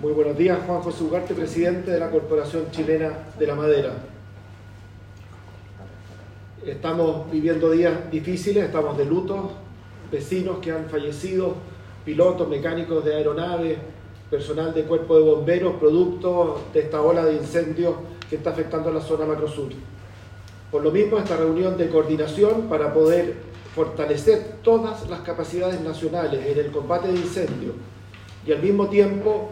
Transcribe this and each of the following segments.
Muy buenos días, Juan José Ugarte, presidente de la Corporación Chilena de la Madera. Estamos viviendo días difíciles, estamos de luto, vecinos que han fallecido, pilotos, mecánicos de aeronaves, personal de cuerpo de bomberos, producto de esta ola de incendios que está afectando a la zona macrosur. Por lo mismo, esta reunión de coordinación para poder fortalecer todas las capacidades nacionales en el combate de incendios y al mismo tiempo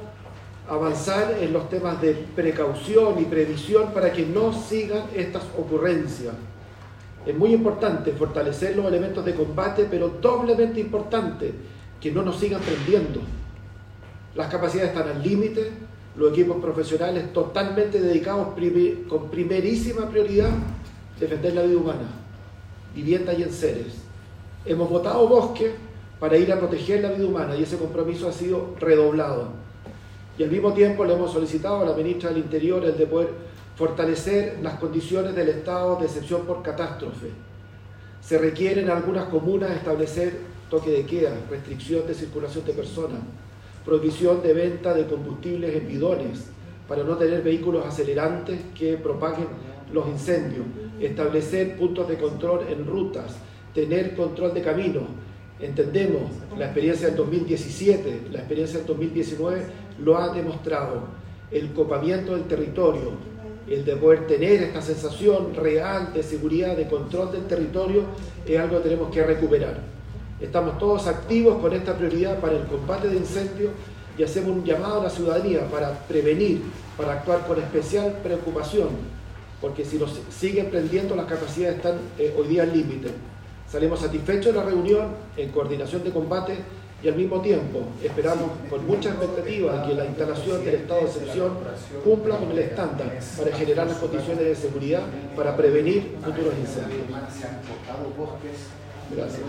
avanzar en los temas de precaución y previsión para que no sigan estas ocurrencias. Es muy importante fortalecer los elementos de combate, pero doblemente importante que no nos sigan prendiendo. Las capacidades están al límite, los equipos profesionales totalmente dedicados con primerísima prioridad defender la vida humana, vivienda y enseres. Hemos votado bosque para ir a proteger la vida humana y ese compromiso ha sido redoblado. Y al mismo tiempo le hemos solicitado a la ministra del Interior el de poder fortalecer las condiciones del estado de excepción por catástrofe. Se requiere en algunas comunas establecer toque de queda, restricción de circulación de personas, prohibición de venta de combustibles en bidones para no tener vehículos acelerantes que propaguen los incendios, establecer puntos de control en rutas, tener control de caminos. Entendemos, la experiencia del 2017, la experiencia del 2019 lo ha demostrado. El copamiento del territorio, el de poder tener esta sensación real de seguridad, de control del territorio, es algo que tenemos que recuperar. Estamos todos activos con esta prioridad para el combate de incendios y hacemos un llamado a la ciudadanía para prevenir, para actuar con especial preocupación, porque si nos siguen prendiendo las capacidades están eh, hoy día al límite. Salimos satisfechos de la reunión en coordinación de combate y al mismo tiempo esperamos con mucha expectativa que la instalación del estado de excepción cumpla con el estándar para generar las condiciones de seguridad para prevenir futuros incendios. Gracias.